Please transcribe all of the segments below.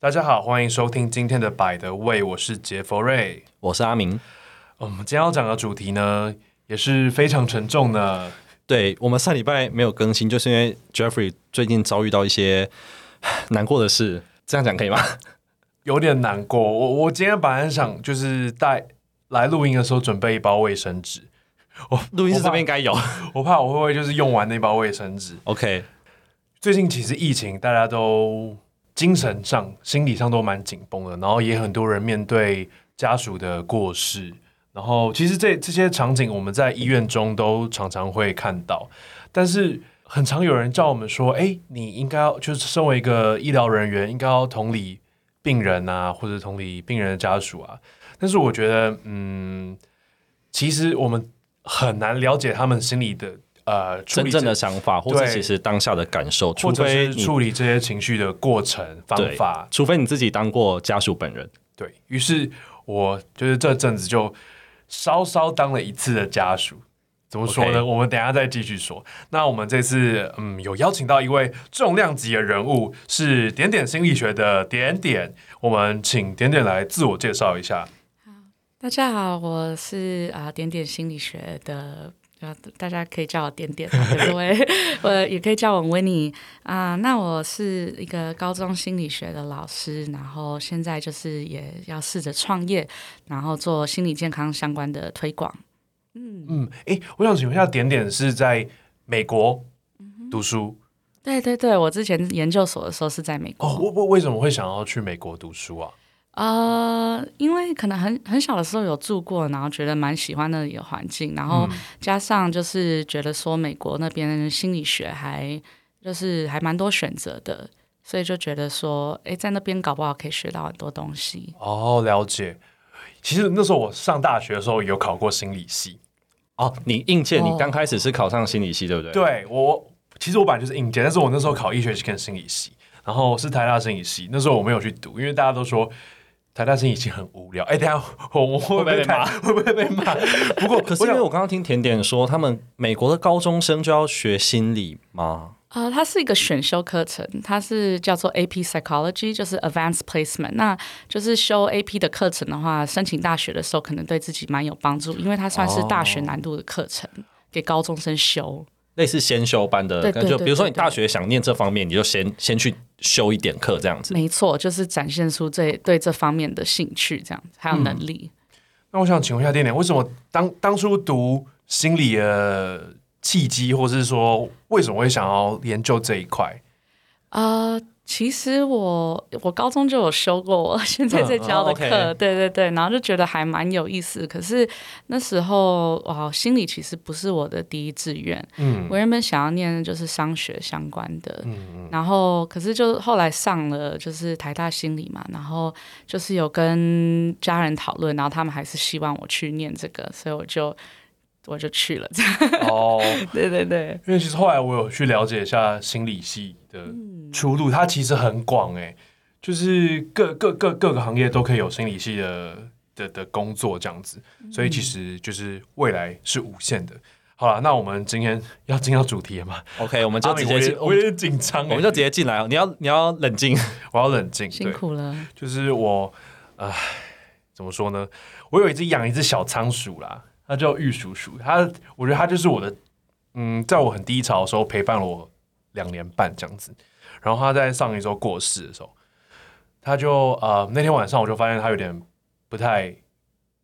大家好，欢迎收听今天的《by the way》，我是杰佛瑞，我是阿明。我们今天要讲的主题呢，也是非常沉重的。对，我们上礼拜没有更新，就是因为 Jeffrey 最近遭遇到一些 难过的事，这样讲可以吗？有点难过。我我今天本来想就是带来录音的时候准备一包卫生纸，我录音室这边应该有，我怕我会不会就是用完那包卫生纸。OK，最近其实疫情，大家都。精神上、心理上都蛮紧绷的，然后也很多人面对家属的过世，然后其实这这些场景我们在医院中都常常会看到，但是很常有人叫我们说：“哎，你应该要就是身为一个医疗人员，应该要同理病人啊，或者同理病人的家属啊。”但是我觉得，嗯，其实我们很难了解他们心里的。呃，真正的想法，或者其实当下的感受，除非处理这些情绪的过程方法，除非你自己当过家属本人。对，于是，我就是这阵子就稍稍当了一次的家属。怎么说呢？Okay. 我们等一下再继续说。那我们这次，嗯，有邀请到一位重量级的人物，是点点心理学的点点。我们请点点来自我介绍一下。好，大家好，我是啊、呃、点点心理学的。大家可以叫我点点，各位，我也可以叫我 Winnie 啊。那我是一个高中心理学的老师，然后现在就是也要试着创业，然后做心理健康相关的推广。嗯嗯，哎，我想请问一下，点点是在美国读书？对对对，我之前研究所的时候是在美国。哦，为为为什么会想要去美国读书啊？呃，因为可能很很小的时候有住过，然后觉得蛮喜欢那里的环境，然后加上就是觉得说美国那边心理学还就是还蛮多选择的，所以就觉得说，哎，在那边搞不好可以学到很多东西。哦，了解。其实那时候我上大学的时候有考过心理系。哦，你应届你刚开始是考上心理系，对不对？对，我其实我本来就是应届，但是我那时候考医学系跟心理系，然后是台大心理系，那时候我没有去读，因为大家都说。台大生已经很无聊，哎，等下我我会不会被骂？会不会被骂？不过 可是因为我刚刚听甜点说，他们美国的高中生就要学心理吗？呃，它是一个选修课程，它是叫做 AP Psychology，就是 Advanced Placement。那就是修 AP 的课程的话，申请大学的时候可能对自己蛮有帮助，因为它算是大学难度的课程，哦、给高中生修。类似先修班的，对对对对对，就比如说你大学想念这方面，你就先先去修一点课这样子。没错，就是展现出这对这方面的兴趣，这样子还有能力。嗯、那我想请问一下店点，为什么当当初读心理的契机，或是说为什么会想要研究这一块？啊、呃。其实我我高中就有修过我 现在在教的课，嗯哦 okay、对对对，然后就觉得还蛮有意思。可是那时候哇，心理其实不是我的第一志愿。嗯，我原本想要念的就是商学相关的。嗯，然后可是就后来上了就是台大心理嘛，然后就是有跟家人讨论，然后他们还是希望我去念这个，所以我就我就去了。哦，对对对，因为其实后来我有去了解一下心理系的。出路它其实很广诶，就是各各各各个行业都可以有心理系的的的工作这样子，所以其实就是未来是无限的。好了，那我们今天要进到主题了嘛？OK，我们就直接进，我有点紧张，我们就直接进来。你要你要冷静，我要冷静，辛苦了。就是我，唉，怎么说呢？我有一只养一只小仓鼠啦，它叫玉鼠鼠，它我觉得它就是我的，嗯，在我很低潮的时候陪伴了我两年半这样子。然后他在上一周过世的时候，他就呃那天晚上我就发现他有点不太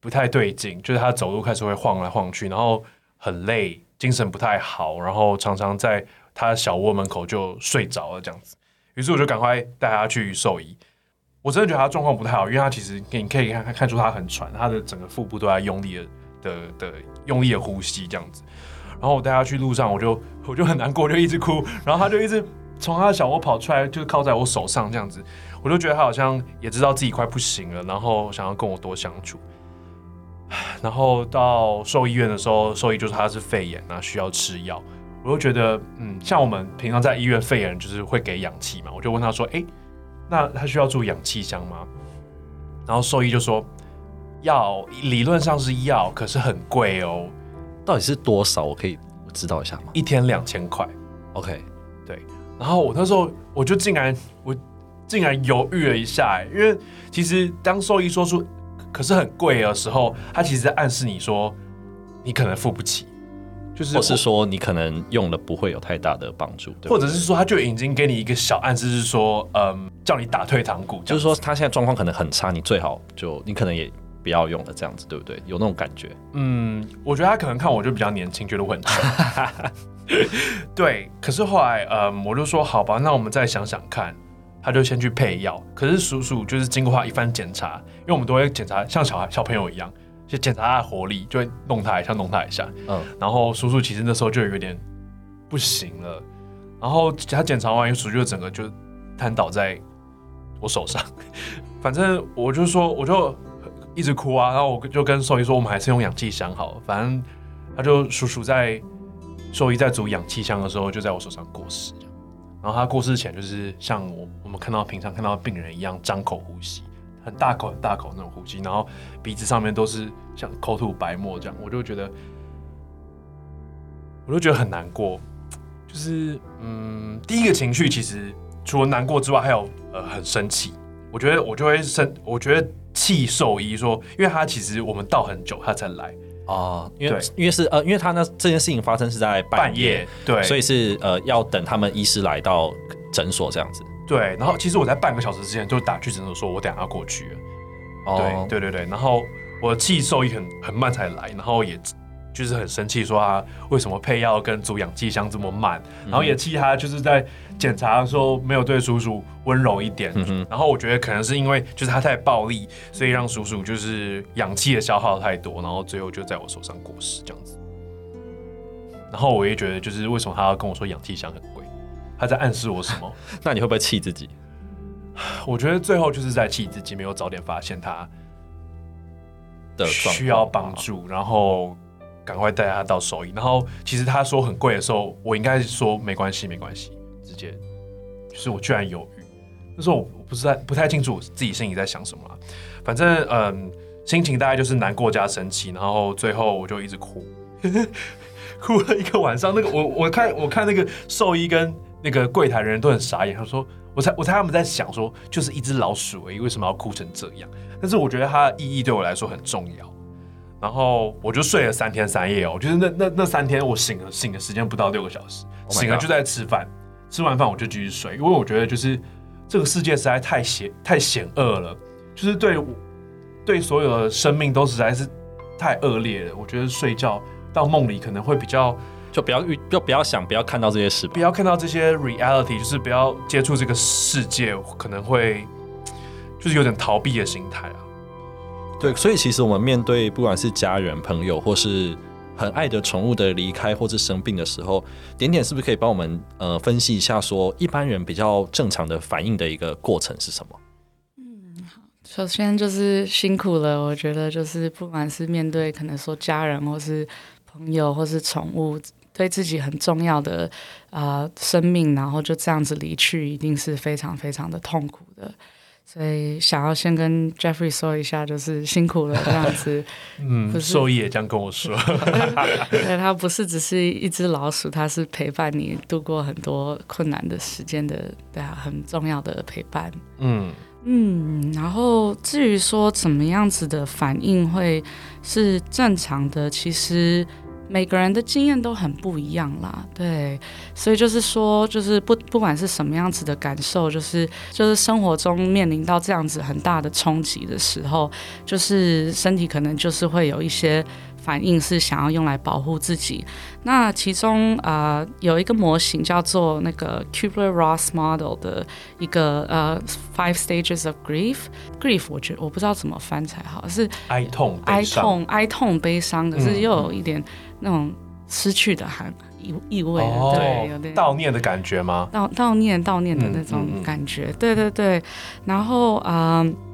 不太对劲，就是他走路开始会晃来晃去，然后很累，精神不太好，然后常常在他小窝门口就睡着了这样子。于是我就赶快带他去兽医。我真的觉得他状况不太好，因为他其实你可以看看出他很喘，他的整个腹部都在用力的的的用力的呼吸这样子。然后我带他去路上，我就 我就很难过，就一直哭，然后他就一直。从他的小窝跑出来，就靠在我手上这样子，我就觉得他好像也知道自己快不行了，然后想要跟我多相处。然后到兽医院的时候，兽医就说他是肺炎啊，需要吃药。我就觉得，嗯，像我们平常在医院肺炎就是会给氧气嘛，我就问他说：“诶，那他需要住氧气箱吗？”然后兽医就说：“药理论上是药，可是很贵哦。”到底是多少？我可以知道一下吗？一天两千块。OK 对。然后我那时候我就竟然我竟然犹豫了一下，因为其实当兽医说出可是很贵的时候，他其实在暗示你说你可能付不起，就是或是说你可能用了不会有太大的帮助，对对，或者是说他就已经给你一个小暗示，是说嗯，叫你打退堂鼓，就是说他现在状况可能很差，你最好就你可能也不要用了，这样子对不对？有那种感觉？嗯，我觉得他可能看我就比较年轻，觉得我很差。对，可是后来嗯，我就说好吧，那我们再想想看。他就先去配药，可是叔叔就是经过他一番检查，因为我们都会检查像小孩小朋友一样，就检查他的活力，就会弄他一下，弄他一下。嗯，然后叔叔其实那时候就有点不行了，然后他检查完，叔叔就整个就瘫倒在我手上。反正我就说，我就一直哭啊，然后我就跟兽医说，我们还是用氧气箱好了。反正他就叔叔在兽医在组氧气箱的时候，就在我手上过世。然后他过世前就是像我我们看到平常看到病人一样张口呼吸，很大口很大口那种呼吸，然后鼻子上面都是像口吐白沫这样，我就觉得，我就觉得很难过。就是嗯，第一个情绪其实除了难过之外，还有呃很生气。我觉得我就会生，我觉得气兽医说，因为他其实我们到很久他才来。哦，因为因为是呃，因为他呢这件事情发生是在半夜，对，所以是呃要等他们医师来到诊所这样子。对，然后其实我在半个小时之前就打去诊所，说我等下要过去了。哦，对对对对，然后我的气兽医很很慢才来，然后也。就是很生气，说他为什么配药跟组氧气箱这么慢，嗯、然后也气他就是在检查的时候没有对叔叔温柔一点。嗯、然后我觉得可能是因为就是他太暴力，所以让叔叔就是氧气的消耗太多，然后最后就在我手上过世这样子。然后我也觉得就是为什么他要跟我说氧气箱很贵，他在暗示我什么？那你会不会气自己？我觉得最后就是在气自己没有早点发现他的需要帮助，然后。赶快带他到兽医，然后其实他说很贵的时候，我应该是说没关系，没关系，直接就是我居然犹豫，那时候我不是在不太清楚自己心里在想什么，反正嗯，心情大概就是难过加生气，然后最后我就一直哭，哭了一个晚上。那个我我看我看那个兽医跟那个柜台人都很傻眼，他说我猜我猜他们在想说就是一只老鼠而已，为什么要哭成这样？但是我觉得它的意义对我来说很重要。然后我就睡了三天三夜哦，就是那那那三天我醒了醒的时间不到六个小时，oh、醒了就在吃饭，吃完饭我就继续睡，因为我觉得就是这个世界实在太险太险恶了，就是对对所有的生命都实在是太恶劣了。我觉得睡觉到梦里可能会比较就不要遇就不要想不要看到这些事，不要看到这些 reality，就是不要接触这个世界，可能会就是有点逃避的心态啊。对，所以其实我们面对不管是家人、朋友，或是很爱的宠物的离开或是生病的时候，点点是不是可以帮我们呃分析一下，说一般人比较正常的反应的一个过程是什么？嗯，好，首先就是辛苦了，我觉得就是不管是面对可能说家人或是朋友或是宠物，对自己很重要的啊、生命，然后就这样子离去，一定是非常非常的痛苦的。所以想要先跟 Jeffrey 说一下，就是辛苦了这样子。嗯，兽医也这样跟我说。对，他不是只是一只老鼠，他是陪伴你度过很多困难的时间的，对啊，很重要的陪伴。嗯嗯，然后至于说怎么样子的反应会是正常的，其实。每个人的经验都很不一样啦，对，所以就是说，就是不不管是什么样子的感受，就是就是生活中面临到这样子很大的冲击的时候，就是身体可能就是会有一些。反应是想要用来保护自己。那其中呃有一个模型叫做那个 Kubler-Ross Model 的一个呃 Five Stages of Grief。Grief 我觉得我不知道怎么翻才好，是哀痛、哀痛、哀痛、悲伤，可是又有一点那种失去的含意意味，哦、对，有点悼念的感觉吗？悼悼念悼念的那种感觉，嗯嗯嗯、对对对。然后嗯。呃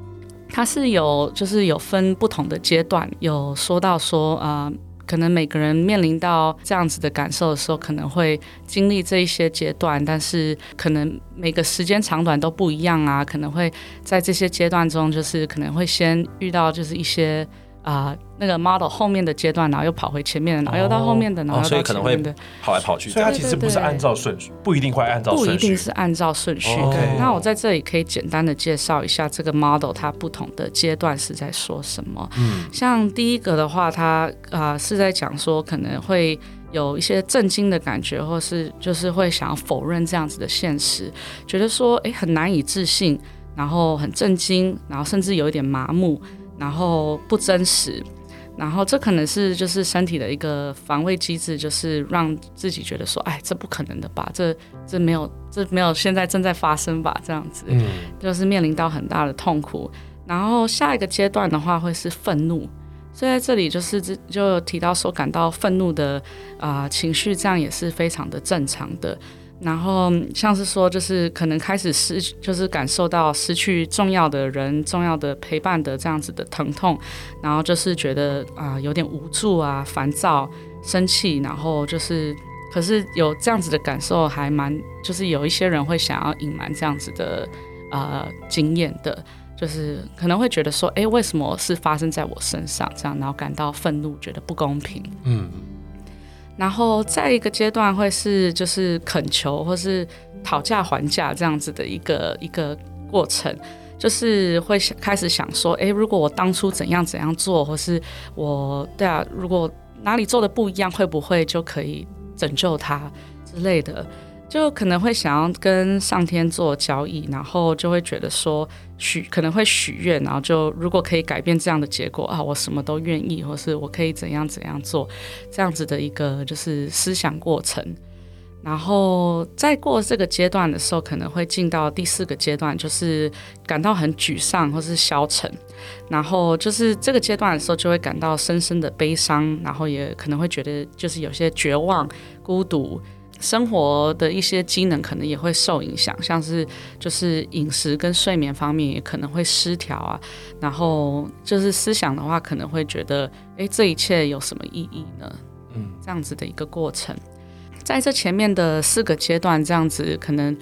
它是有，就是有分不同的阶段，有说到说，啊，可能每个人面临到这样子的感受的时候，可能会经历这一些阶段，但是可能每个时间长短都不一样啊，可能会在这些阶段中，就是可能会先遇到就是一些啊、呃，那个 model 后面的阶段，然后又跑回前面的，然后又到后面的，然后所以可能会，跑来跑去。所以它其实不是按照顺序，不一定会按照顺序，不一定是按照顺序。对，那我在这里可以简单的介绍一下这个 model 它不同的阶段是在说什么。嗯，像第一个的话，它啊、呃、是在讲说可能会有一些震惊的感觉，或是就是会想要否认这样子的现实，觉得说哎很难以置信，然后很震惊，然后甚至有一点麻木。然后不真实，然后这可能是就是身体的一个防卫机制，就是让自己觉得说，哎，这不可能的吧？这这没有，这没有现在正在发生吧？这样子，嗯，就是面临到很大的痛苦。然后下一个阶段的话会是愤怒，所以在这里就是就提到说，感到愤怒的啊、呃、情绪，这样也是非常的正常的。然后像是说，就是可能开始失，就是感受到失去重要的人、重要的陪伴的这样子的疼痛，然后就是觉得啊、有点无助啊、烦躁、生气，然后就是可是有这样子的感受，还蛮就是有一些人会想要隐瞒这样子的呃经验的，就是可能会觉得说，哎，为什么是发生在我身上这样，然后感到愤怒，觉得不公平，嗯。然后再一个阶段会是就是恳求或是讨价还价这样子的一个一个过程，就是会想开始想说，诶，如果我当初怎样怎样做，或是我对啊，如果哪里做的不一样，会不会就可以拯救他之类的。就可能会想要跟上天做交易，然后就会觉得说许可能会许愿，然后就如果可以改变这样的结果啊，我什么都愿意，或是我可以怎样怎样做，这样子的一个就是思想过程。然后再过这个阶段的时候，可能会进到第四个阶段，就是感到很沮丧或是消沉。然后就是这个阶段的时候，就会感到深深的悲伤，然后也可能会觉得就是有些绝望、孤独。生活的一些机能可能也会受影响，像是就是饮食跟睡眠方面也可能会失调啊。然后就是思想的话，可能会觉得，诶，这一切有什么意义呢？嗯，这样子的一个过程，在这前面的四个阶段，这样子可能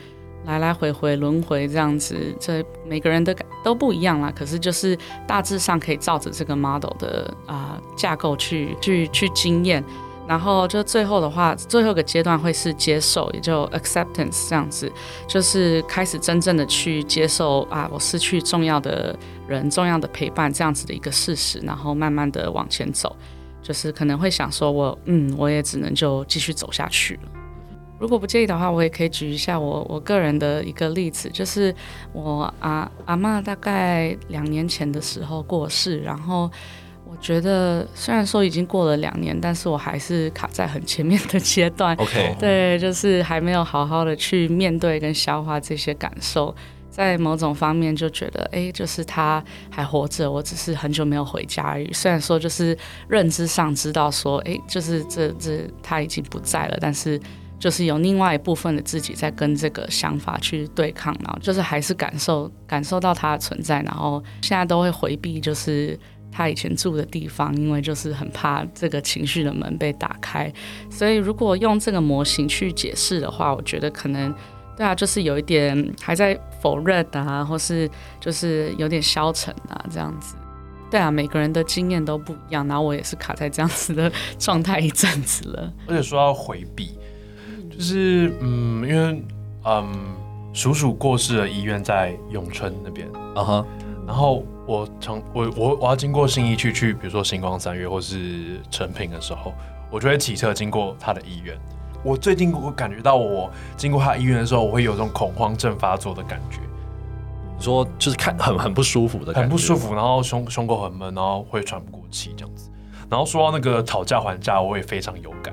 来来回回轮回这样子，这每个人的感都不一样啦。可是就是大致上可以照着这个 model 的啊、呃、架构去去去经验。然后就最后的话，最后一个阶段会是接受，也就 acceptance 这样子，就是开始真正的去接受啊，我失去重要的人、重要的陪伴这样子的一个事实，然后慢慢的往前走，就是可能会想说我，我嗯，我也只能就继续走下去了。如果不介意的话，我也可以举一下我我个人的一个例子，就是我阿阿嬷大概两年前的时候过世，然后。我觉得虽然说已经过了两年，但是我还是卡在很前面的阶段。OK，对，就是还没有好好的去面对跟消化这些感受，在某种方面就觉得，哎，就是他还活着，我只是很久没有回家而已。虽然说就是认知上知道说，哎，就是这这他已经不在了，但是就是有另外一部分的自己在跟这个想法去对抗，然后就是还是感受感受到他的存在，然后现在都会回避，就是。他以前住的地方，因为就是很怕这个情绪的门被打开，所以如果用这个模型去解释的话，我觉得可能对啊，就是有一点还在否认啊，或是就是有点消沉啊，这样子。对啊，每个人的经验都不一样，然后我也是卡在这样子的状态一阵子了。而且说要回避，就是嗯，因为嗯，叔叔过世的医院在永春那边，啊哈，然后。我从我我我要经过新义区去，比如说星光三月或是诚品的时候，我就会骑车经过他的医院。我最近我感觉到我经过他医院的时候，我会有种恐慌症发作的感觉。你说就是看很很不舒服的感觉，很不舒服，然后胸胸口很闷，然后会喘不过气这样子。然后说到那个讨价还价，我也非常有感。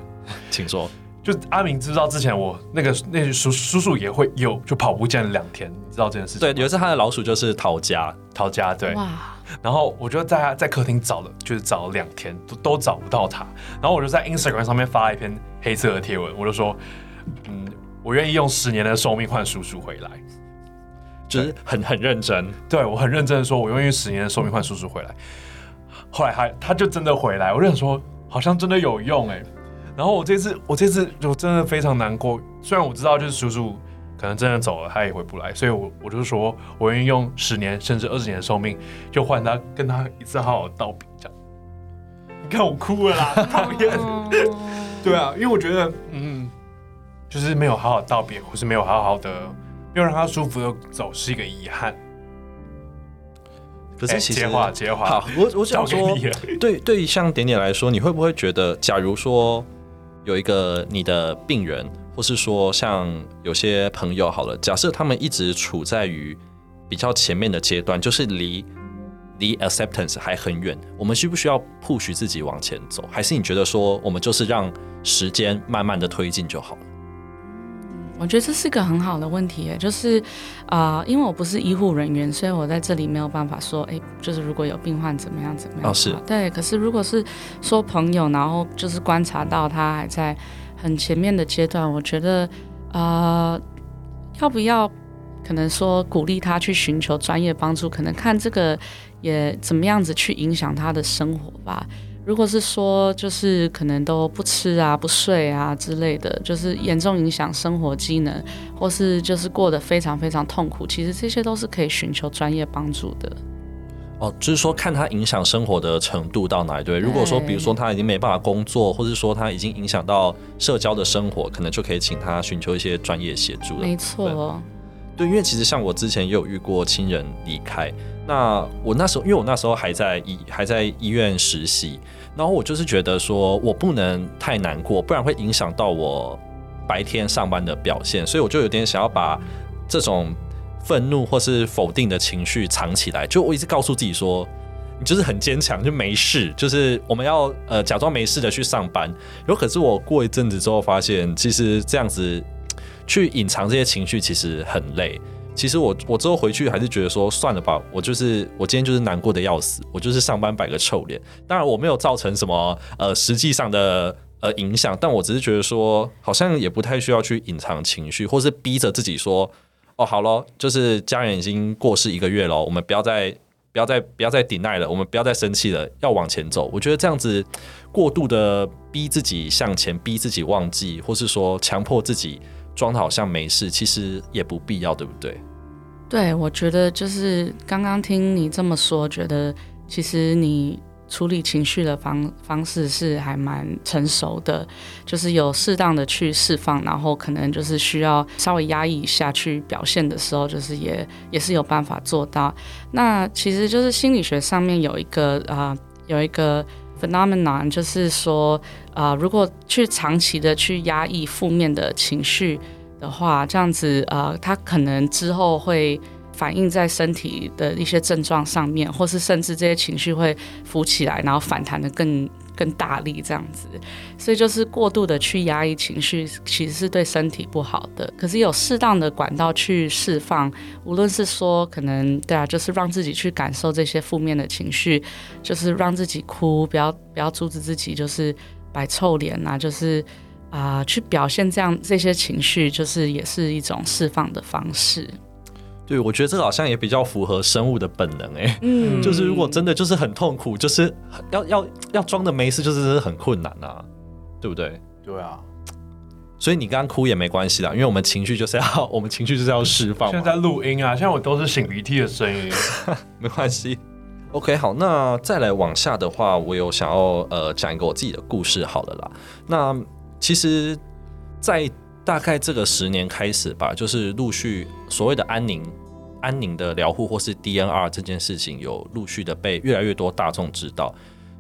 请说。就阿明知道之前我那个那个叔叔叔也会有就跑步见了两天，你知道这件事情？对，有一次他的老鼠就是逃家，逃家对。哇！然后我就在在客厅找了，就是找了两天都都找不到他。然后我就在 Instagram 上面发了一篇黑色的贴文，我就说，嗯，我愿意用十年的寿命换叔叔回来，就是很很认真。对，我很认真的说，我愿意用十年的寿命换叔叔回来。后来他他就真的回来，我就想说，好像真的有用哎、欸。然后我这次，我这次就真的非常难过。虽然我知道，就是叔叔可能真的走了，他也回不来，所以我我就说，我愿意用十年甚至二十年的寿命，就换他跟他一次好好道别，这样。你看我哭了啦，讨厌。对啊，因为我觉得，嗯，就是没有好好道别，或是没有好好的，没有让他舒服的走，是一个遗憾。可是其实，接话接话，好，我我想说，对对于像点点来说，你会不会觉得，假如说有一个你的病人，或是说像有些朋友，好了，假设他们一直处在于比较前面的阶段，就是离离 acceptance 还很远，我们需不需要 push 自己往前走？还是你觉得说，我们就是让时间慢慢的推进就好？我觉得这是一个很好的问题，就是，啊、呃，因为我不是医护人员，所以我在这里没有办法说，哎，就是如果有病患怎么样怎么样。哦，是。对，可是如果是说朋友，然后就是观察到他还在很前面的阶段，我觉得，呃，要不要可能说鼓励他去寻求专业帮助，可能看这个也怎么样子去影响他的生活吧。如果是说，就是可能都不吃啊、不睡啊之类的，就是严重影响生活机能，或是就是过得非常非常痛苦，其实这些都是可以寻求专业帮助的。哦，就是说看他影响生活的程度到哪里，对。如果说，比如说他已经没办法工作，或者说他已经影响到社交的生活，可能就可以请他寻求一些专业协助了。没错。对，因为其实像我之前也有遇过亲人离开。那我那时候，因为我那时候还在医还在医院实习，然后我就是觉得说我不能太难过，不然会影响到我白天上班的表现，所以我就有点想要把这种愤怒或是否定的情绪藏起来，就我一直告诉自己说，你就是很坚强，就没事，就是我们要呃假装没事的去上班。然后可是我过一阵子之后发现，其实这样子去隐藏这些情绪其实很累。其实我我之后回去还是觉得说算了吧，我就是我今天就是难过的要死，我就是上班摆个臭脸。当然我没有造成什么呃实际上的呃影响，但我只是觉得说好像也不太需要去隐藏情绪，或是逼着自己说哦好咯，就是家人已经过世一个月了，我们不要再不要再不要再抵赖了，我们不要再生气了，要往前走。我觉得这样子过度的逼自己向前，逼自己忘记，或是说强迫自己。装的好像没事，其实也不必要，对不对？对，我觉得就是刚刚听你这么说，觉得其实你处理情绪的方方式是还蛮成熟的，就是有适当的去释放，然后可能就是需要稍微压抑一下去表现的时候，就是也也是有办法做到。那其实就是心理学上面有一个啊、有一个。Phenomenon 就是说，啊、呃，如果去长期的去压抑负面的情绪的话，这样子，呃，它可能之后会反映在身体的一些症状上面，或是甚至这些情绪会浮起来，然后反弹的更。更大力这样子，所以就是过度的去压抑情绪，其实是对身体不好的。可是有适当的管道去释放，无论是说可能对啊，就是让自己去感受这些负面的情绪，就是让自己哭，不要不要阻止自己，就是摆臭脸啊，就是啊、去表现这样这些情绪，就是也是一种释放的方式。对，我觉得这个好像也比较符合生物的本能哎，嗯，就是如果真的就是很痛苦，就是要要要装的没事，就是很困难啊，对不对？对啊，所以你刚刚哭也没关系啦，因为我们情绪就是要 我们情绪就是要释放。现在在录音啊，现在我都是擤鼻涕的声音，没关系。OK，好，那再来往下的话，我有想要呃讲一个我自己的故事好了啦。那其实，在大概这个十年开始吧，就是陆续所谓的安宁、安宁的疗护或是 DNR 这件事情，有陆续的被越来越多大众知道。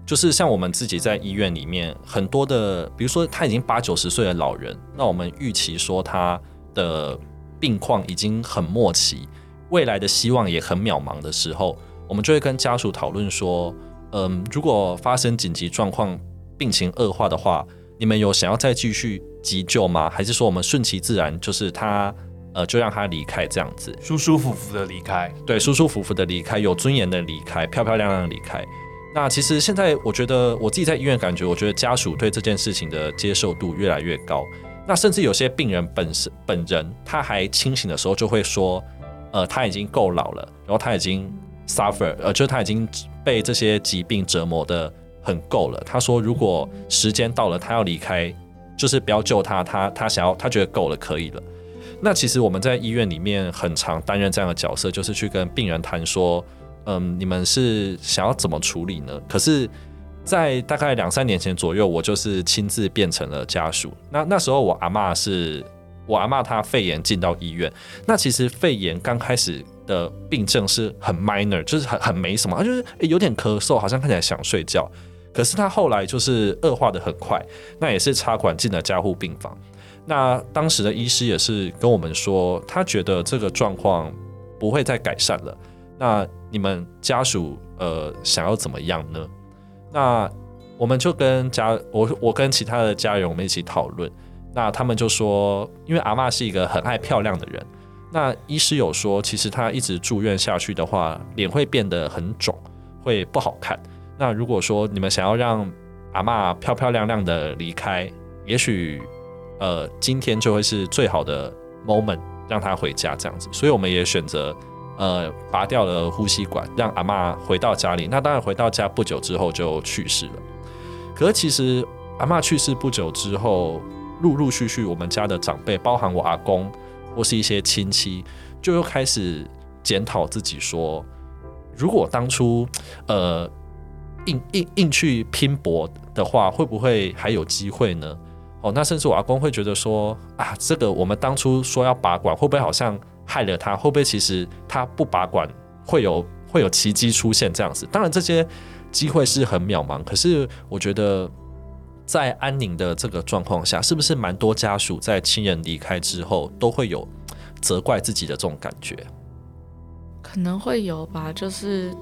就是像我们自己在医院里面，很多的，比如说他已经八九十岁的老人，那我们预期说他的病况已经很末期，未来的希望也很渺茫的时候，我们就会跟家属讨论说，嗯，如果发生紧急状况、病情恶化的话，你们有想要再继续急救吗？还是说我们顺其自然，就是他呃，就让他离开这样子，舒舒服服的离开？对，舒舒服服的离开，有尊严的离开，漂漂亮亮的离开。那其实现在我觉得我自己在医院感觉，我觉得家属对这件事情的接受度越来越高。那甚至有些病人本身本人他还清醒的时候，就会说，呃，他已经够老了，然后他已经 suffer，呃，就是他已经被这些疾病折磨的。很够了。他说，如果时间到了，他要离开，就是不要救他。他他想要，他觉得够了，可以了。那其实我们在医院里面很常担任这样的角色，就是去跟病人谈说，嗯，你们是想要怎么处理呢？可是在大概两三年前左右，我就是亲自变成了家属。那那时候我阿嬷是，我阿嬷她肺炎进到医院。那其实肺炎刚开始的病症是很 minor，就是很很没什么，就是有点咳嗽，好像看起来想睡觉。可是他后来就是恶化的很快，那也是插管进了加护病房。那当时的医师也是跟我们说，他觉得这个状况不会再改善了。那你们家属呃想要怎么样呢？那我们就跟家我我跟其他的家人我们一起讨论，那他们就说，因为阿嬷是一个很爱漂亮的人，那医师有说，其实他一直住院下去的话，脸会变得很肿，会不好看。那如果说你们想要让阿嬷漂漂亮亮的离开，也许呃今天就会是最好的 moment，让她回家这样子。所以我们也选择。呃，拔掉了呼吸管，让阿嬷回到家里。那当然，回到家不久之后就去世了。可是，其实阿嬷去世不久之后，陆陆续续，我们家的长辈，包含我阿公或是一些亲戚，就又开始检讨自己，说：如果当初呃硬硬硬去拼搏的话，会不会还有机会呢？哦，那甚至我阿公会觉得说：啊，这个我们当初说要拔管，会不会好像？害了他，会不会其实他不拔管会有会有奇迹出现这样子？当然这些机会是很渺茫，可是我觉得在安宁的这个状况下，是不是蛮多家属在亲人离开之后都会有责怪自己的这种感觉？可能会有吧，就是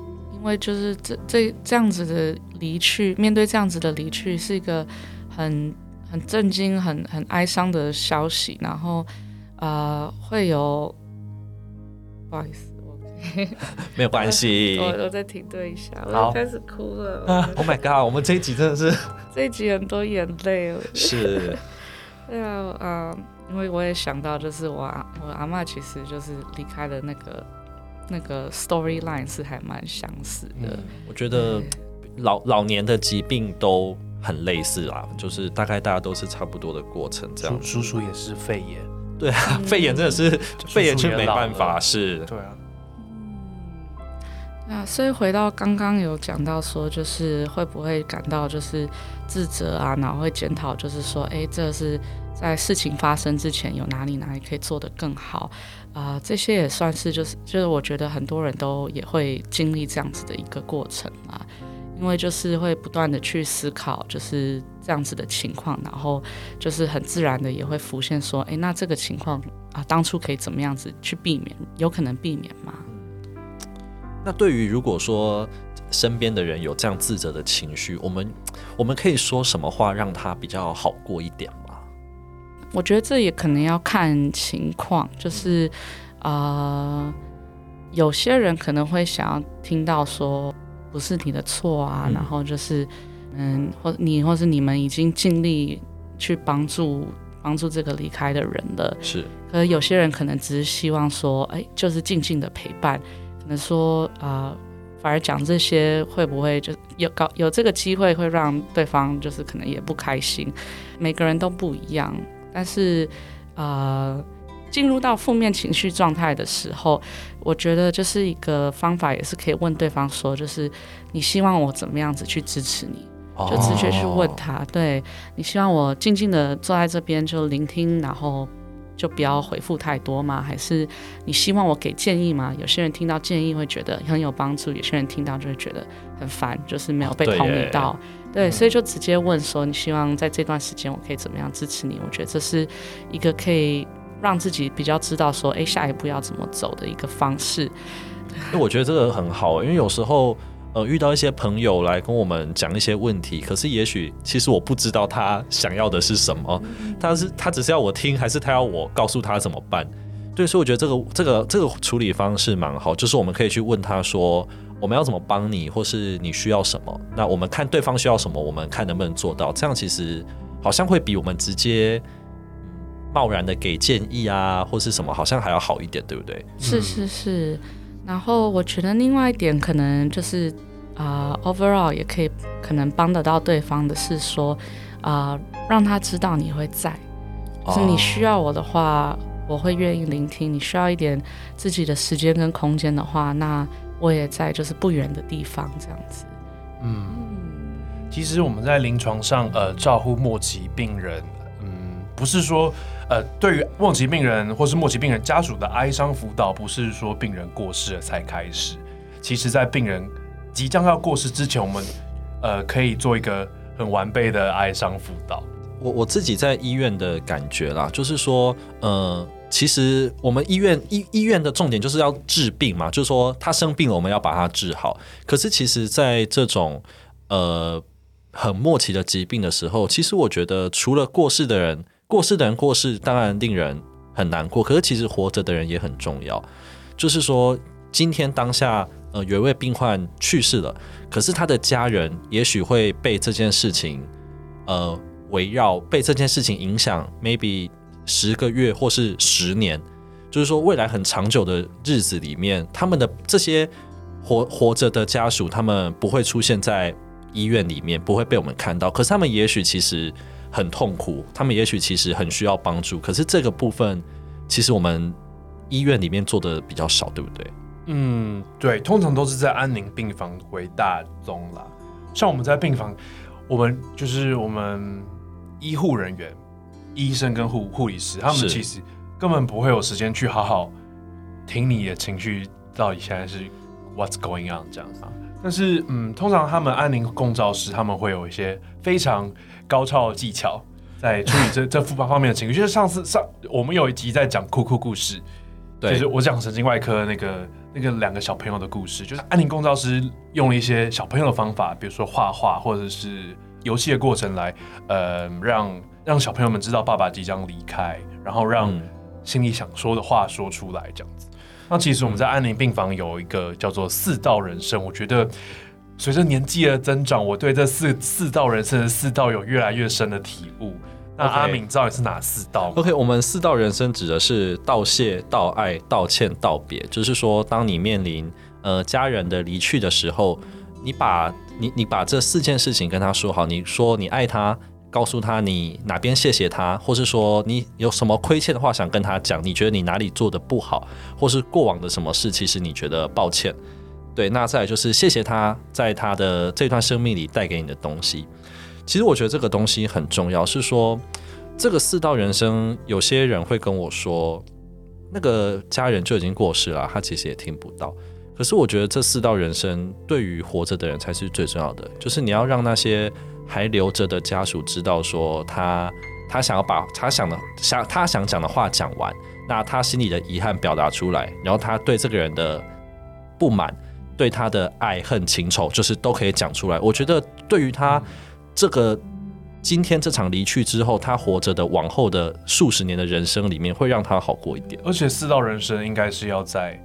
为就是这这这样子的离去，面对这样子的离去是一个很很震惊、很很哀伤的消息，然后呃会有。不好意思，我 没有关系，我我再停顿一下，我要开始哭了。Oh my god，我们这一集真的是 这一集很多眼泪。是，对啊，呃，因为我也想到，就是我我阿嬷其实就是离开了那个那个 storyline 是还蛮相似的。嗯，我觉得老老年的疾病都很类似啦，就是大概大家都是差不多的过程这样。叔叔也是肺炎。对啊，肺炎真的是肺炎，却没办法。是，对啊。那所以回到刚刚有讲到说，就是会不会感到就是自责啊，然后会检讨，就是说，哎，这是在事情发生之前有哪里哪里可以做得更好啊？这些也算是就是就是我觉得很多人都也会经历这样子的一个过程啊。因为就是会不断的去思考，就是这样子的情况，然后就是很自然的也会浮现说，哎，那这个情况啊，当初可以怎么样子去避免？有可能避免吗？那对于如果说身边的人有这样自责的情绪，我们我们可以说什么话让他比较好过一点吗？我觉得这也可能要看情况，就是啊、呃，有些人可能会想要听到说。不是你的错啊，然后就是，嗯，或你或是你们已经尽力去帮助帮助这个离开的人了，是。可是有些人可能只是希望说，哎，就是静静的陪伴，可能说啊、呃，反而讲这些会不会就有搞有这个机会会让对方就是可能也不开心。每个人都不一样，但是啊。呃进入到负面情绪状态的时候，我觉得就是一个方法，也是可以问对方说，就是你希望我怎么样子去支持你，就直接去问他，哦、对，你希望我静静的坐在这边就聆听，然后就不要回复太多吗？还是你希望我给建议吗？有些人听到建议会觉得很有帮助，有些人听到就会觉得很烦，就是没有被同理到，哦、对，对，所以就直接问说，你希望在这段时间我可以怎么样支持你？我觉得这是一个可以。让自己比较知道说，哎，下一步要怎么走的一个方式。那我觉得这个很好，因为有时候呃遇到一些朋友来跟我们讲一些问题，可是也许其实我不知道他想要的是什么，他是他只是要我听，还是他要我告诉他怎么办？对，所以我觉得这个这个这个处理方式蛮好，就是我们可以去问他说，我们要怎么帮你，或是你需要什么？那我们看对方需要什么，我们看能不能做到。这样其实好像会比我们直接。贸然的给建议啊，或是什么，好像还要好一点，对不对？是是是。然后我觉得另外一点可能就是啊、，overall 也可以可能帮得到对方的是说啊、让他知道你会在，就是你需要我的话，我会愿意聆听。你需要一点自己的时间跟空间的话，那我也在，就是不远的地方这样子。嗯，其实我们在临床上，呃，照顾末期病人，嗯，不是说，呃，对于末期病人或是末期病人家属的哀伤辅导，不是说病人过世了才开始。其实，在病人即将要过世之前，我们，呃，可以做一个很完备的哀伤辅导。我我自己在医院的感觉啦，就是说，呃。其实我们医院医医院的重点就是要治病嘛，就是说他生病了，我们要把他治好。可是其实，在这种呃很末期的疾病的时候，其实我觉得除了过世的人，过世的人过世当然令人很难过，可是其实活着的人也很重要。就是说，今天当下呃有一位病患去世了，可是他的家人也许会被这件事情呃围绕，被这件事情影响，maybe。十个月或是十年，就是说未来很长久的日子里面，他们的这些活活着的家属，他们不会出现在医院里面，不会被我们看到。可是他们也许其实很痛苦，他们也许其实很需要帮助。可是这个部分，其实我们医院里面做的比较少，对不对？嗯，对，通常都是在安宁病房为大宗啦。像我们在病房，我们就是我们医护人员。医生跟护护理师，他们其实根本不会有时间去好好听你的情绪到底现在是 What's going on 这样子。但是，嗯，通常他们安宁共照师，他们会有一些非常高超的技巧在处理这 这方方面的情绪。就是上次上我们有一集在讲哭哭故事，对，就是我讲神经外科那个那个两个小朋友的故事，就是安宁共照师用了一些小朋友的方法，比如说画画或者是游戏的过程来，呃，让。让小朋友们知道爸爸即将离开，然后让心里想说的话说出来，这样子。那其实我们在安宁病房有一个叫做四道人生，我觉得随着年纪的增长，我对这四四道人生的四道有越来越深的体悟。那阿敏知道是哪四道？OK，我们四道人生指的是道谢、道爱、道歉、道别。就是说，当你面临呃家人的离去的时候，你把你你把这四件事情跟他说好，你说你爱他。告诉他你哪边谢谢他，或是说你有什么亏欠的话想跟他讲，你觉得你哪里做的不好，或是过往的什么事，其实你觉得抱歉。对，那再来就是谢谢他在他的这段生命里带给你的东西。其实我觉得这个东西很重要，是说这个四道人生，有些人会跟我说，那个家人就已经过世了，他其实也听不到。可是我觉得这四道人生对于活着的人才是最重要的，就是你要让那些。还留着的家属知道说他他想要把他想的想他想讲的话讲完，那他心里的遗憾表达出来，然后他对这个人的不满、对他的爱恨情仇，就是都可以讲出来。我觉得对于他这个今天这场离去之后，他活着的往后的数十年的人生里面，会让他好过一点。而且四道人生应该是要在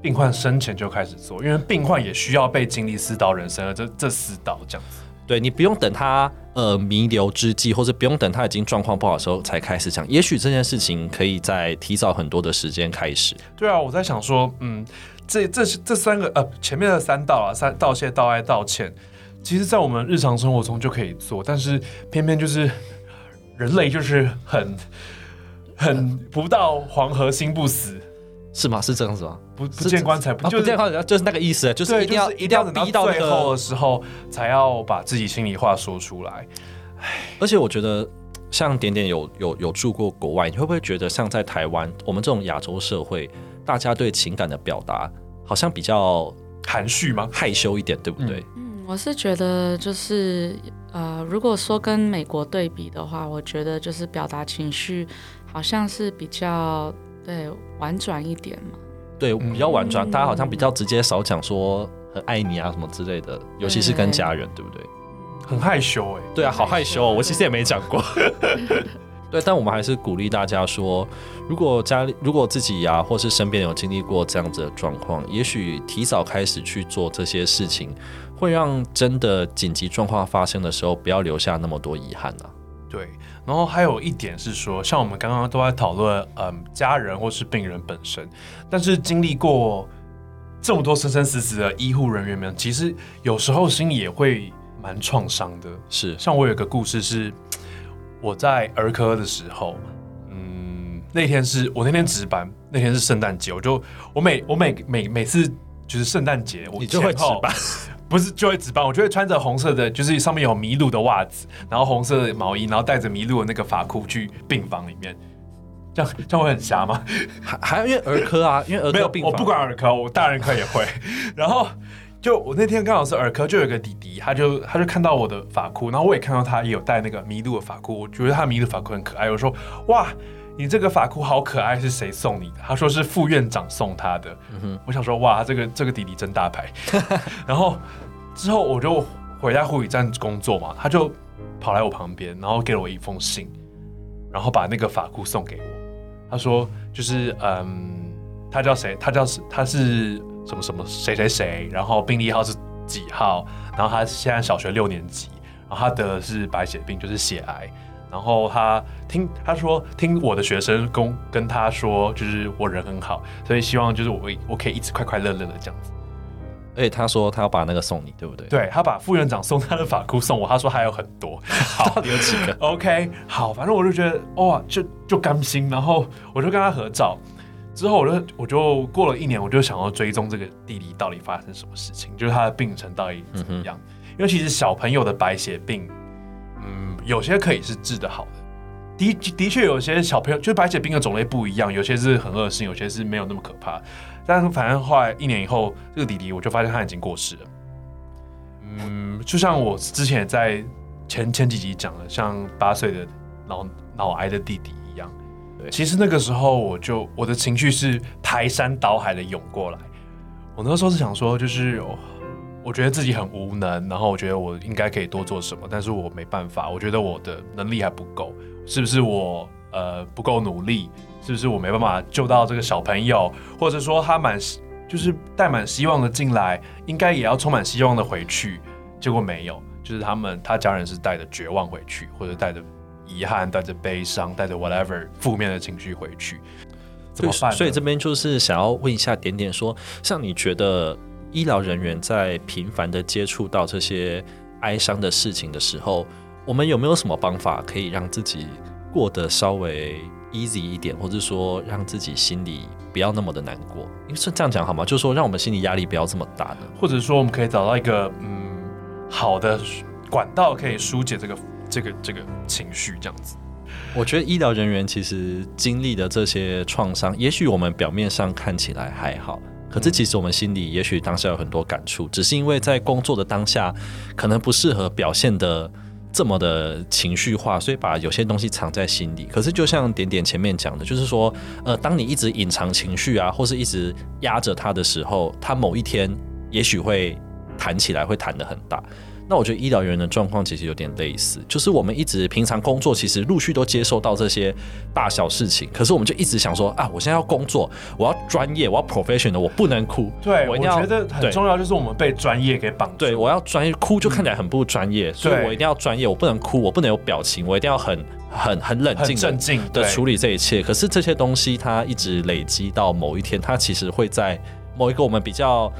病患生前就开始做，因为病患也需要被经历四道人生的这这四道这样子。对，你不用等他呃弥留之际，或者不用等他已经状况不好的时候才开始讲。也许这件事情可以在提早很多的时间开始。对啊，我在想说，嗯，这这这三个呃前面的三道啊，三道谢、道爱、道歉，其实在我们日常生活中就可以做，但是偏偏就是人类就是很很不到黄河心不死。是吗？是这样子吗？不不见棺材不就、啊、不见棺材，就是那个意思，就是一定要、就是、一定要逼到最后的时候，才要把自己心里话说出来。而且我觉得，像点点有有有住过国外，你会不会觉得像在台湾，我们这种亚洲社会，大家对情感的表达好像比较含蓄吗？害羞一点，对不对？嗯，我是觉得就是呃，如果说跟美国对比的话，我觉得就是表达情绪好像是比较。对，婉转一点嘛。对，比较婉转，大家好像比较直接，少讲说很爱你啊什么之类的，尤其是跟家人，对不对？很害羞哎。对啊，好害羞哦，我其实也没讲过。对，但我们还是鼓励大家说，如果家里如果自己呀、啊，或是身边有经历过这样子的状况，也许提早开始去做这些事情，会让真的紧急状况发生的时候，不要留下那么多遗憾啊。对。然后还有一点是说，像我们刚刚都在讨论，嗯，家人或是病人本身，但是经历过这么多生生死死的医护人员们，其实有时候心里也会蛮创伤的。是，像我有个故事是，我在儿科的时候，嗯，那天是我那天值班，那天是圣诞节，我就我每我每每每次就是圣诞节，我你就会值班。不是就会值班，我就会穿着红色的，就是上面有麋鹿的袜子，然后红色的毛衣，然后带着麋鹿的那个发箍去病房里面。这样这样会很瞎吗？还还因为儿科啊，因为儿科病房，我不管儿科，我大人科也会。然后就我那天刚好是耳科，就有一个弟弟，他就他就看到我的发箍，然后我也看到他也有戴那个麋鹿的发箍，我觉得他麋鹿发箍很可爱。我说哇，你这个发箍好可爱，是谁送你的？他说是副院长送他的。嗯，我想说哇，这个这个弟弟真大牌。然后之后我就回家护理站工作嘛，他就跑来我旁边，然后给了我一封信，然后把那个发箍送给我。他说：“就是嗯，他叫谁？他叫是他是什么什么谁谁谁？然后病历号是几号？然后他现在小学六年级，然后他得的是白血病，就是血癌。然后他听他说，听我的学生跟跟他说，就是我人很好，所以希望就是我我可以一直快快乐乐的这样子。”而且他说他要把那个送你，对不对？对，他把副院长送他的法箍送我，他说还有很多，好，到底有几个？OK，好，反正我就觉得哇，就就甘心，然后我就跟他合照。之后我就我就过了一年，我就想要追踪这个弟弟到底发生什么事情，就是他的病程到底怎么样？嗯、因为其实小朋友的白血病，嗯，有些可以是治得好的。的的确有些小朋友，就是白血病的种类不一样，有些是很恶性，有些是没有那么可怕。但是反正后来一年以后，这个弟弟我就发现他已经过世了。嗯，就像我之前在前前几集讲的，像八岁的脑脑癌的弟弟。对，其实那个时候我就我的情绪是排山倒海的涌过来。我那时候是想说，就是我觉得自己很无能，然后我觉得我应该可以多做什么，但是我没办法。我觉得我的能力还不够，是不是我呃不够努力？是不是我没办法救到这个小朋友，或者说他满就是带满希望的进来，应该也要充满希望的回去，结果没有，就是他们他家人是带着绝望回去，或者带着遗憾、带着悲伤、带着 whatever 负面的情绪回去，怎么办？所以这边就是。想要问一下点点说，像你觉得医疗人员在频繁的接触到这些哀伤的事情的时候，我们有没有什么方法可以让自己过得稍微 easy 一点，或者说让自己心里不要那么的难过，因为是这样讲好吗？就是说让我们心理压力不要这么大的，或者说我们可以找到一个嗯好的管道，可以疏解这个这个这个情绪，这样子。我觉得医疗人员其实经历的这些创伤，也许我们表面上看起来还好，可是其实我们心里也许当下有很多感触，只是因为在工作的当下可能不适合表现的。这么的情绪化，所以把有些东西藏在心里。可是就像点点前面讲的，就是说，呃，当你一直隐藏情绪啊，或是一直压着它的时候，它某一天也许会弹起来，会弹得很大。那我觉得医疗人员的状况其实有点类似，就是我们一直平常工作，其实陆续都接受到这些大小事情，可是我们就一直想说啊，我现在要工作，我要专业，我要 professional，我不能哭。对，我一定要，我觉得很重要，就是我们被专业给绑住。对，我要专业，哭就看起来很不专业，嗯、所以我一定要专业，我不能哭，我不能有表情，我一定要很很很冷静、镇静的处理这一切。可是这些东西它一直累积到某一天，它其实会在某一个我们比较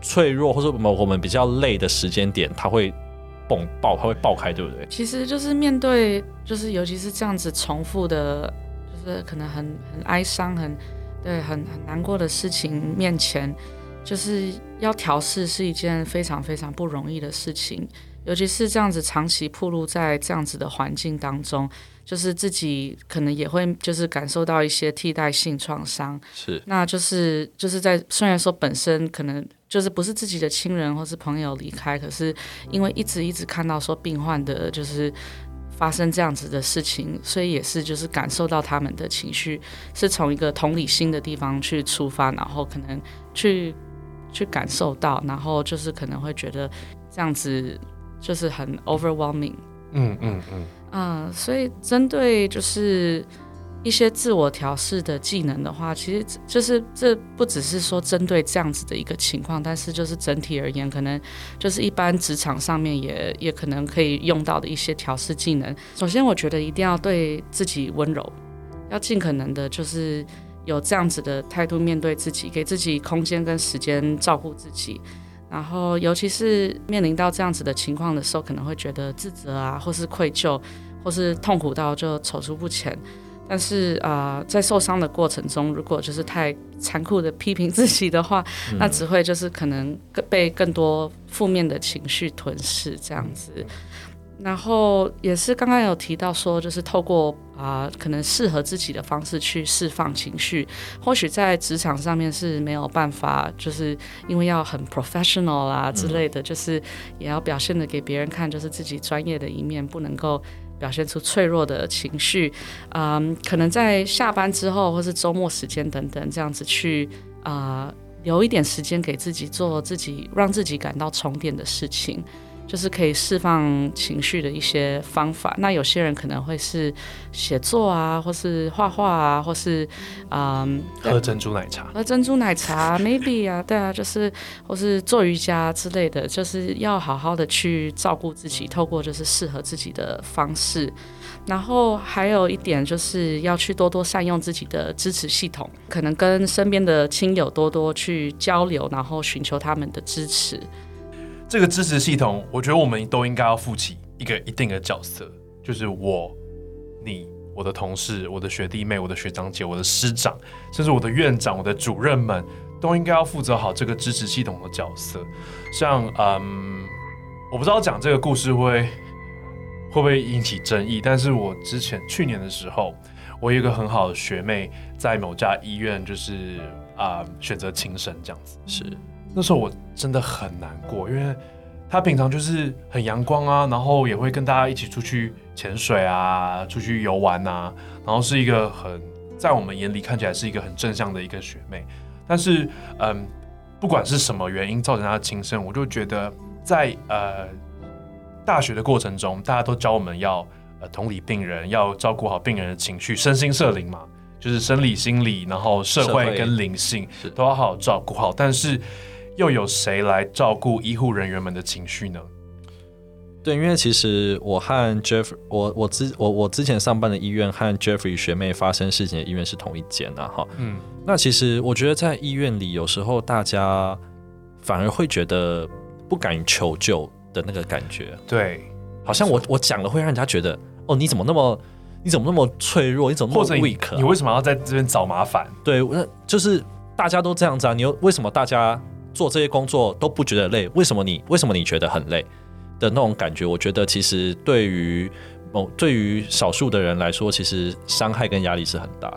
脆弱或者某我们比较累的时间点，它会。蹦爆，它会爆开，对不对？其实就是面对，就是尤其是这样子重复的，就是可能很很哀伤、很对、很很难过的事情面前，就是要调试是一件非常非常不容易的事情。尤其是这样子长期暴露在这样子的环境当中，就是自己可能也会就是感受到一些替代性创伤。是，那就是就是在虽然说本身可能。就是不是自己的亲人或是朋友离开，可是因为一直一直看到说病患的，就是发生这样子的事情，所以也是就是感受到他们的情绪，是从一个同理心的地方去出发，然后可能去去感受到，然后就是可能会觉得这样子就是很 overwhelming。嗯嗯嗯。嗯，所以针对就是。一些自我调试的技能的话，其实就是这不只是说针对这样子的一个情况，但是就是整体而言，可能就是一般职场上面也也可能可以用到的一些调试技能。首先，我觉得一定要对自己温柔，要尽可能的就是有这样子的态度面对自己，给自己空间跟时间照顾自己。然后，尤其是面临到这样子的情况的时候，可能会觉得自责啊，或是愧疚，或是痛苦到就踌躇不前。但是啊、呃，在受伤的过程中，如果就是太残酷的批评自己的话，嗯、那只会就是可能更被更多负面的情绪吞噬这样子。然后也是刚刚有提到说，就是透过啊、呃，可能适合自己的方式去释放情绪。或许在职场上面是没有办法，就是因为要很 professional 啊之类的，嗯、就是也要表现的给别人看，就是自己专业的一面，不能够表现出脆弱的情绪。嗯，可能在下班之后，或是周末时间等等，这样子去啊、留一点时间给自己做自己，让自己感到充电的事情。就是可以释放情绪的一些方法。那有些人可能会是写作啊，或是画画啊，或是嗯，喝珍珠奶茶，喝珍珠奶茶，maybe 啊，对啊，就是或是做瑜伽之类的，就是要好好的去照顾自己，透过就是适合自己的方式。然后还有一点就是要去多多善用自己的支持系统，可能跟身边的亲友多多去交流，然后寻求他们的支持。这个支持系统，我觉得我们都应该要负起一个一定的角色，就是我、你、我的同事、我的学弟妹、我的学长姐、我的师长，甚至我的院长、我的主任们，都应该要负责好这个支持系统的角色。像，嗯，我不知道讲这个故事会会不会引起争议，但是我之前去年的时候，我有一个很好的学妹在某家医院，就是啊、选择轻生这样子，是。那时候我真的很难过，因为他平常就是很阳光啊，然后也会跟大家一起出去潜水啊，出去游玩啊，然后是一个很在我们眼里看起来是一个很正向的一个学妹。但是，嗯，不管是什么原因造成她的轻生，我就觉得在呃大学的过程中，大家都教我们要呃同理病人，要照顾好病人的情绪，身心社灵嘛，就是生理、心理，然后社会跟灵性都要好好照顾好，但是。又有谁来照顾医护人员们的情绪呢？对，因为其实我和 Jeff，我我之我我之前上班的医院和 Jeffrey 学妹发生事情的医院是同一间啊，哈，嗯，那其实我觉得在医院里，有时候大家反而会觉得不敢求救的那个感觉，对，好像我我讲了会让人家觉得，哦，你怎么那么你怎么那么脆弱，你怎么那么 weak，啊，你为什么要在这边找麻烦？对，那就是大家都这样子啊，你又为什么大家？做这些工作都不觉得累，为什么你为什么你觉得很累的那种感觉？我觉得其实对于某对于少数的人来说，其实伤害跟压力是很大。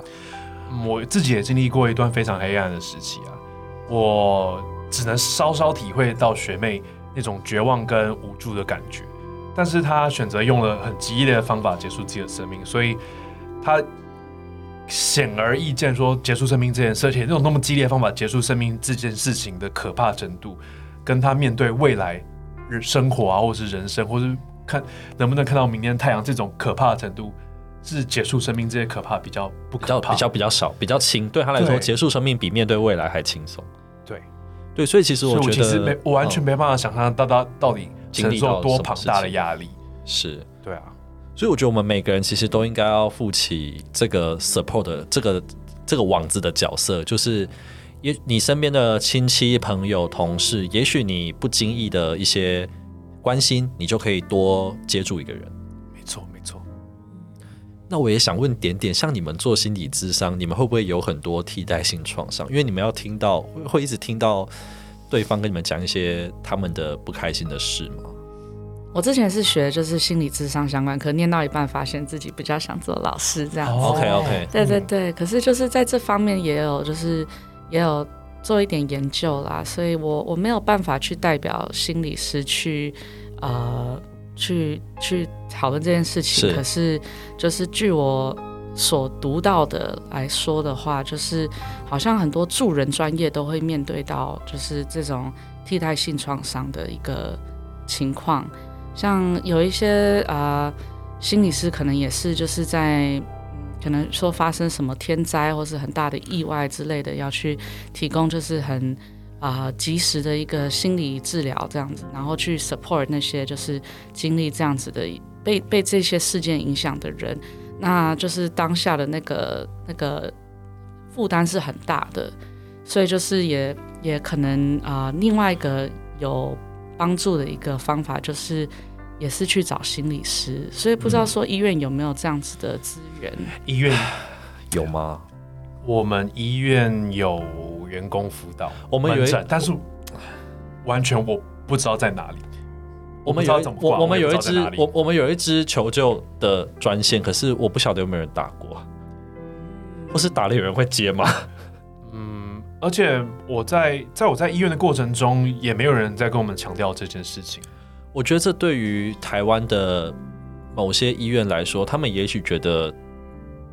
我自己也经历过一段非常黑暗的时期啊，我只能稍稍体会到学妹那种绝望跟无助的感觉，但是她选择用了很激烈的方法结束自己的生命，所以她。显而易见，说结束生命这件事，而且那种那么激烈的方法结束生命这件事情的可怕程度，跟他面对未来生活啊，或是人生，或是看能不能看到明天太阳这种可怕的程度，是结束生命这些可怕比较不可怕，比较比较少，比较轻。对他来说，结束生命比面对未来还轻松。对对，所以其实我觉得，我其实没，我完全没办法想象到他到底承受多庞大的压力。是，对啊。所以我觉得我们每个人其实都应该要负起这个 support 这个这个网子的角色，就是也你身边的亲戚、朋友、同事，也许你不经意的一些关心，你就可以多接住一个人。没错，没错。那我也想问点点，像你们做心理咨商，你们会不会有很多替代性创伤？因为你们要听到会会一直听到对方跟你们讲一些他们的不开心的事吗？我之前是学就是心理智商相关，可念到一半发现自己比较想做老师这样子。OK OK，对对对，可是就是在这方面也有就是也有做一点研究啦，所以我我没有办法去代表心理师去呃去去讨论这件事情。是。可是就是据我所读到的来说的话，就是好像很多助人专业都会面对到就是这种替代性创伤的一个情况。像有一些啊、心理师可能也是就是在，可能说发生什么天灾或是很大的意外之类的，要去提供就是很啊、及时的一个心理治疗这样子，然后去 support 那些就是经历这样子的被被这些事件影响的人，那就是当下的那个那个负担是很大的，所以就是也也可能啊、另外一个有。帮助的一个方法就是，也是去找心理师，所以不知道说医院有没有这样子的资源？嗯、医院 有吗？我们医院有员工辅导，我们有，但是完全我不不知道在哪里。我们有我我们有一支我我们有一支求救的专线，可是我不晓得有没有人打过，或是打了有人会接吗？而且我在在我在医院的过程中，也没有人在跟我们强调这件事情。我觉得这对于台湾的某些医院来说，他们也许觉得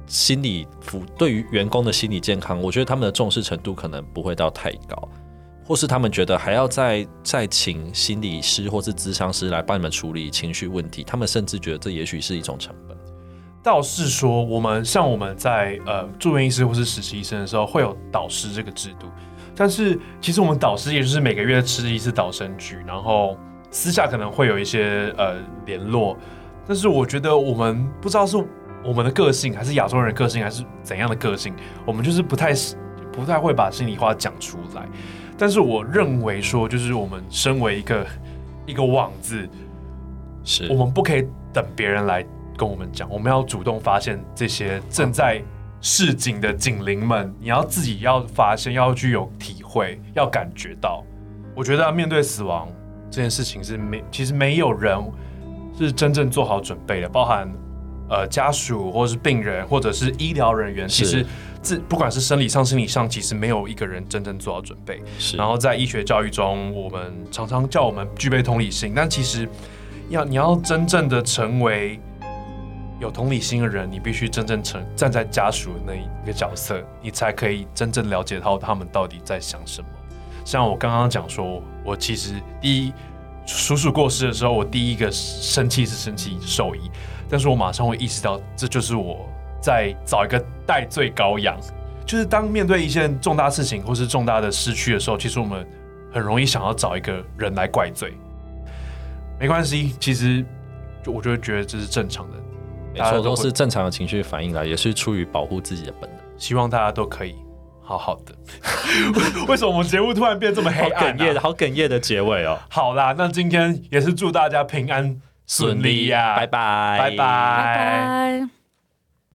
心理服对于员工的心理健康，我觉得他们的重视程度可能不会到太高。或是他们觉得还要再再请心理师或是咨商师来帮你们处理情绪问题，他们甚至觉得这也许是一种成本。倒是说，我们像我们在呃住院医师或是实习医生的时候，会有导师这个制度，但是其实我们导师也就是每个月吃一次导生局，然后私下可能会有一些呃联络，但是我觉得我们不知道是我们的个性，还是亚洲人个性，还是怎样的个性，我们就是不太不太会把心里话讲出来。但是我认为说，就是我们身为一个一个网子，是我们不可以等别人来跟我们讲，我们要主动发现这些正在市井的警铃们，你要自己要发现，要具有体会，要感觉到。我觉得面对死亡这件事情是没，其实没有人是真正做好准备的，包含呃家属或者是病人或者是医疗人员，其实。自不管是生理上、心理上，其实没有一个人真正做好准备。是，然后在医学教育中，我们常常叫我们具备同理心，但其实要你要真正的成为有同理心的人，你必须真正成站在家属那一个角色，你才可以真正了解到他们到底在想什么。像我刚刚讲说，我其实第一叔叔过世的时候，我第一个生气是生气兽医，但是我马上会意识到，这就是我。在找一个代罪羔羊，就是当面对一件重大事情或是重大的失去的时候，其实我们很容易想要找一个人来怪罪。没关系，其实就我就觉得这是正常的，没错，都是正常的情绪反应啦，也是出于保护自己的本能。希望大家都可以好好的。为什么我们节目突然变这么黑暗、啊？哽咽的好哽咽的结尾哦。好啦，那今天也是祝大家平安顺利呀、啊！拜拜，拜拜，拜拜。